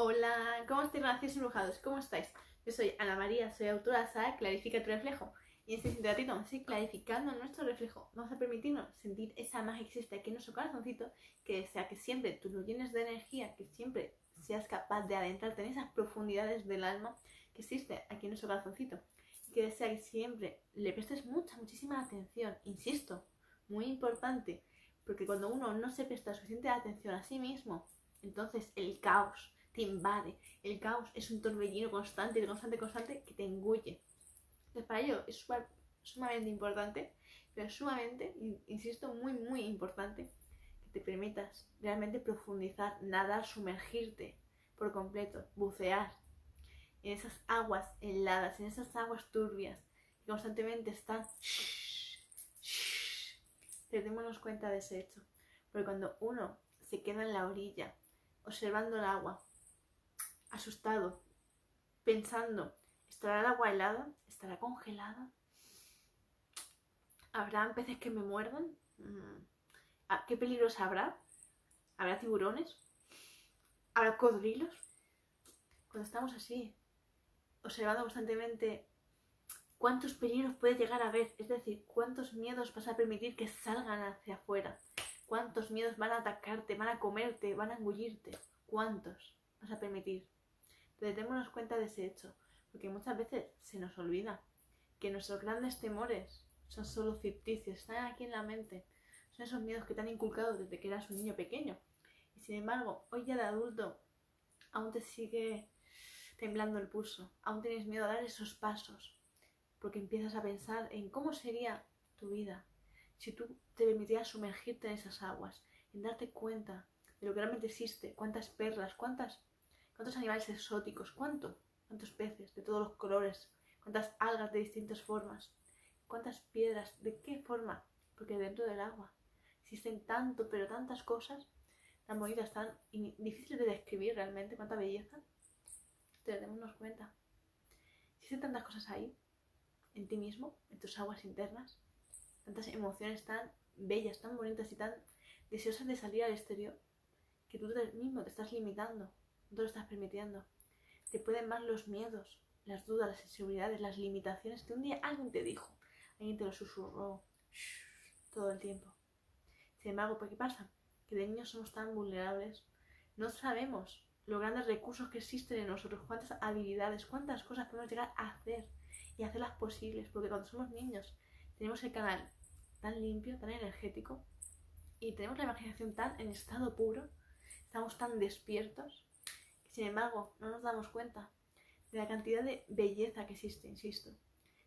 Hola, ¿cómo estáis, gracias embrujados? ¿Cómo estáis? Yo soy Ana María, soy autora de Clarifica tu reflejo. Y en este ratito vamos a ir clarificando nuestro reflejo. Vamos a permitirnos sentir esa magia que existe aquí en nuestro corazoncito, que sea que siempre tú lo llenes de energía, que siempre seas capaz de adentrarte en esas profundidades del alma que existe aquí en nuestro corazoncito. Que desea que siempre le prestes mucha, muchísima atención. Insisto, muy importante, porque cuando uno no se presta suficiente atención a sí mismo, entonces el caos te invade. El caos es un torbellino constante, constante, constante que te engulle. Entonces para ello es sumamente importante, pero sumamente, insisto, muy, muy importante que te permitas realmente profundizar, nadar, sumergirte por completo, bucear en esas aguas heladas, en esas aguas turbias que constantemente están... Démonos cuenta de ese hecho. Porque cuando uno se queda en la orilla, observando el agua, asustado, pensando, ¿estará el agua helada? ¿Estará congelada? ¿Habrá peces que me muerdan? Mm. ¿Qué peligros habrá? ¿Habrá tiburones? ¿Habrá cocodrilos? Cuando estamos así, observando constantemente cuántos peligros puede llegar a haber, es decir, cuántos miedos vas a permitir que salgan hacia afuera, cuántos miedos van a atacarte, van a comerte, van a engullirte, cuántos vas a permitir. Démonos cuenta de ese hecho, porque muchas veces se nos olvida que nuestros grandes temores son solo ficticios, están aquí en la mente, son esos miedos que te han inculcado desde que eras un niño pequeño. Y sin embargo, hoy ya de adulto, aún te sigue temblando el pulso, aún tienes miedo a dar esos pasos, porque empiezas a pensar en cómo sería tu vida si tú te permitieras sumergirte en esas aguas, en darte cuenta de lo que realmente existe, cuántas perlas, cuántas, cuántos animales exóticos, cuánto, cuántos peces de todos los colores, cuántas algas de distintas formas, cuántas piedras, de qué forma, porque dentro del agua existen tanto, pero tantas cosas tan bonitas, tan difíciles de describir realmente, cuánta belleza, te démonos cuenta. Existen tantas cosas ahí, en ti mismo, en tus aguas internas, tantas emociones tan bellas, tan bonitas y tan deseosas de salir al exterior, que tú mismo te estás limitando, no te lo estás permitiendo. Te pueden más los miedos, las dudas, las inseguridades, las limitaciones que un día alguien te dijo, alguien te lo susurró todo el tiempo. Sin embargo, ¿por qué pasa? Que de niños somos tan vulnerables, no sabemos los grandes recursos que existen en nosotros, cuántas habilidades, cuántas cosas podemos llegar a hacer y hacerlas posibles, porque cuando somos niños tenemos el canal tan limpio, tan energético, y tenemos la imaginación tan en estado puro, estamos tan despiertos, sin embargo no nos damos cuenta de la cantidad de belleza que existe, insisto,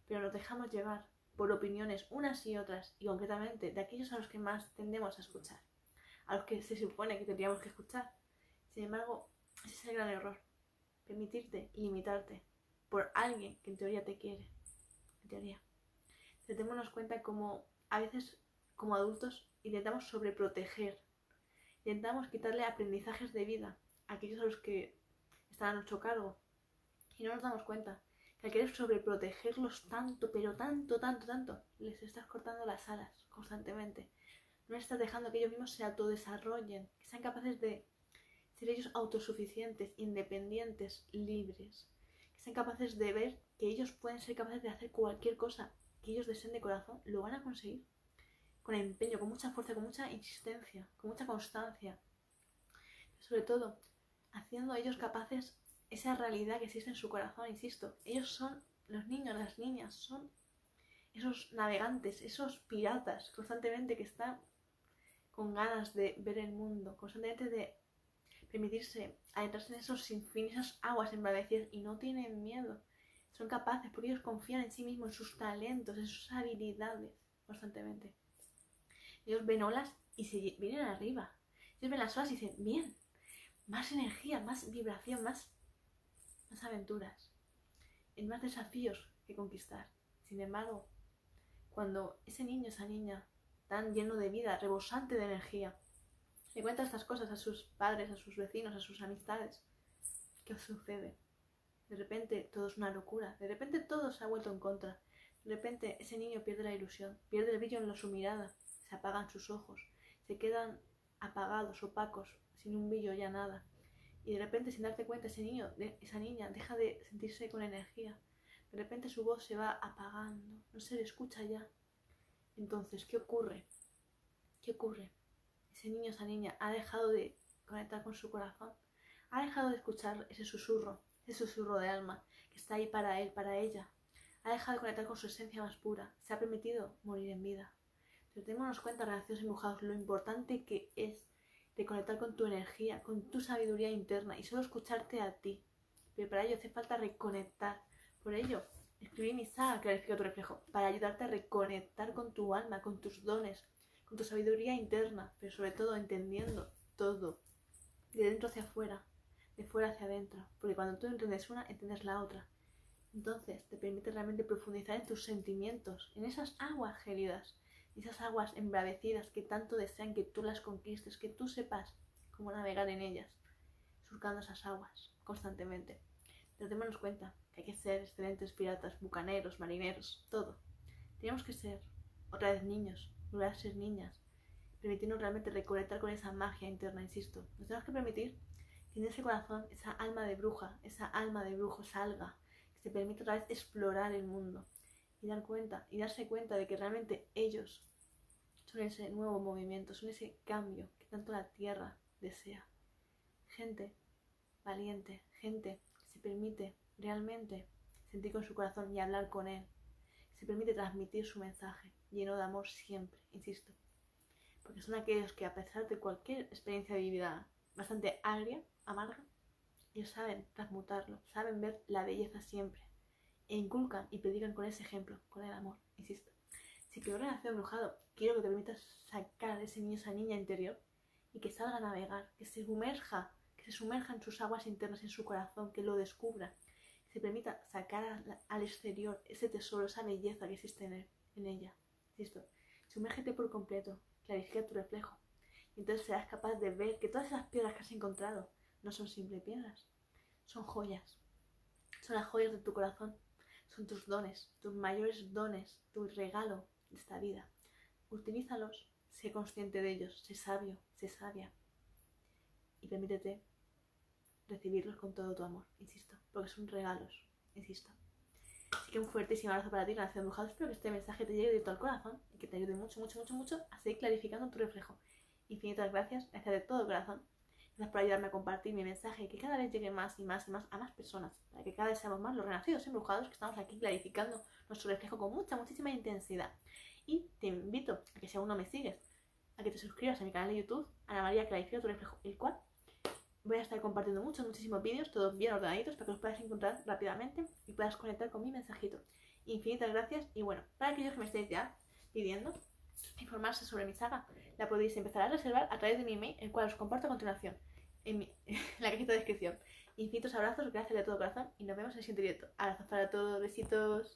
pero nos dejamos llevar por opiniones unas y otras, y concretamente de aquellos a los que más tendemos a escuchar, a los que se supone que tendríamos que escuchar. Sin embargo, ese es el gran error, permitirte limitarte por alguien que en teoría te quiere, en teoría. Démonos cuenta como a veces como adultos intentamos sobreproteger, intentamos quitarle aprendizajes de vida a aquellos a los que están a nuestro cargo y no nos damos cuenta que al querer sobreprotegerlos tanto, pero tanto, tanto, tanto, les estás cortando las alas constantemente. No estás dejando que ellos mismos se autodesarrollen, que sean capaces de ser ellos autosuficientes, independientes, libres, que sean capaces de ver que ellos pueden ser capaces de hacer cualquier cosa que ellos deseen de corazón, lo van a conseguir con empeño, con mucha fuerza, con mucha insistencia, con mucha constancia. sobre todo, haciendo ellos capaces esa realidad que existe en su corazón, insisto. Ellos son, los niños, las niñas, son esos navegantes, esos piratas constantemente que están con ganas de ver el mundo, constantemente de permitirse adentrarse en esos sinfín, esas aguas embravecidas y no tienen miedo. Son capaces porque ellos confían en sí mismos, en sus talentos, en sus habilidades constantemente. Ellos ven olas y se vienen arriba. Ellos ven las olas y dicen, bien, más energía, más vibración, más, más aventuras, en más desafíos que conquistar. Sin embargo, cuando ese niño, esa niña, tan lleno de vida, rebosante de energía, le cuenta estas cosas a sus padres, a sus vecinos, a sus amistades, ¿qué sucede? De repente todo es una locura, de repente todo se ha vuelto en contra, de repente ese niño pierde la ilusión, pierde el brillo en su mirada, se apagan sus ojos, se quedan apagados, opacos, sin un brillo ya nada. Y de repente, sin darte cuenta, ese niño, esa niña, deja de sentirse con energía. De repente su voz se va apagando, no se le escucha ya. Entonces, ¿qué ocurre? ¿Qué ocurre? Ese niño, esa niña, ha dejado de conectar con su corazón, ha dejado de escuchar ese susurro, ese susurro de alma que está ahí para él, para ella. Ha dejado de conectar con su esencia más pura, se ha permitido morir en vida. Pero tenemos cuenta, relaciones empujados, lo importante que es de conectar con tu energía, con tu sabiduría interna y solo escucharte a ti. Pero para ello hace falta reconectar. Por ello, escribí mi saga Clarifica tu reflejo, para ayudarte a reconectar con tu alma, con tus dones, con tu sabiduría interna, pero sobre todo entendiendo todo, de dentro hacia afuera, de fuera hacia adentro. Porque cuando tú entiendes una, entiendes la otra. Entonces te permite realmente profundizar en tus sentimientos, en esas aguas gélidas esas aguas embravecidas que tanto desean que tú las conquistes, que tú sepas cómo navegar en ellas, surcando esas aguas constantemente. Pero démonos cuenta que hay que ser excelentes piratas, bucaneros, marineros, todo. Tenemos que ser otra vez niños, a ser niñas, permitirnos realmente reconectar con esa magia interna, insisto. Nos tenemos que permitir que en ese corazón, esa alma de bruja, esa alma de brujo salga, que se permita otra vez explorar el mundo, y dar cuenta y darse cuenta de que realmente ellos son ese nuevo movimiento, son ese cambio que tanto la tierra desea. Gente valiente, gente que se permite realmente sentir con su corazón y hablar con él, se permite transmitir su mensaje lleno de amor siempre, insisto. Porque son aquellos que a pesar de cualquier experiencia de vida bastante agria, amarga, ellos saben transmutarlo, saben ver la belleza siempre inculcan y predican con ese ejemplo, con el amor, insisto. Si tu relación embrujado, quiero que te permitas sacar a ese niño, esa niña interior y que salga a navegar, que se sumerja, que se sumerja en sus aguas internas, en su corazón, que lo descubra, que se permita sacar al exterior ese tesoro, esa belleza que existe en, en ella. Insisto, sumérgete por completo, clarifica tu reflejo. Y entonces serás capaz de ver que todas esas piedras que has encontrado no son simples piedras, son joyas. Son las joyas de tu corazón son tus dones, tus mayores dones, tu regalo de esta vida. Utilízalos, sé consciente de ellos, sé sabio, sé sabia. Y permítete recibirlos con todo tu amor, insisto, porque son regalos, insisto. Así que un fuertísimo abrazo para ti, Nación Brujado. Espero que este mensaje te llegue de todo el corazón y que te ayude mucho, mucho, mucho, mucho a seguir clarificando tu reflejo. Infinitas gracias, gracias de todo el corazón. Gracias por ayudarme a compartir mi mensaje que cada vez llegue más y más y más a más personas, para que cada vez seamos más los renacidos embrujados que estamos aquí clarificando nuestro reflejo con mucha, muchísima intensidad. Y te invito a que si aún no me sigues, a que te suscribas a mi canal de YouTube, Ana María Clarifica tu reflejo, el cual voy a estar compartiendo muchos, muchísimos vídeos, todos bien ordenaditos, para que los puedas encontrar rápidamente y puedas conectar con mi mensajito. Infinitas gracias y bueno, para aquellos que me estéis ya pidiendo informarse sobre mi saga, la podéis empezar a reservar a través de mi email, el cual os comparto a continuación en, la cajita de descripción. Infinitos abrazos, gracias de todo corazón y nos vemos en el siguiente directo. Abrazos para todos, besitos.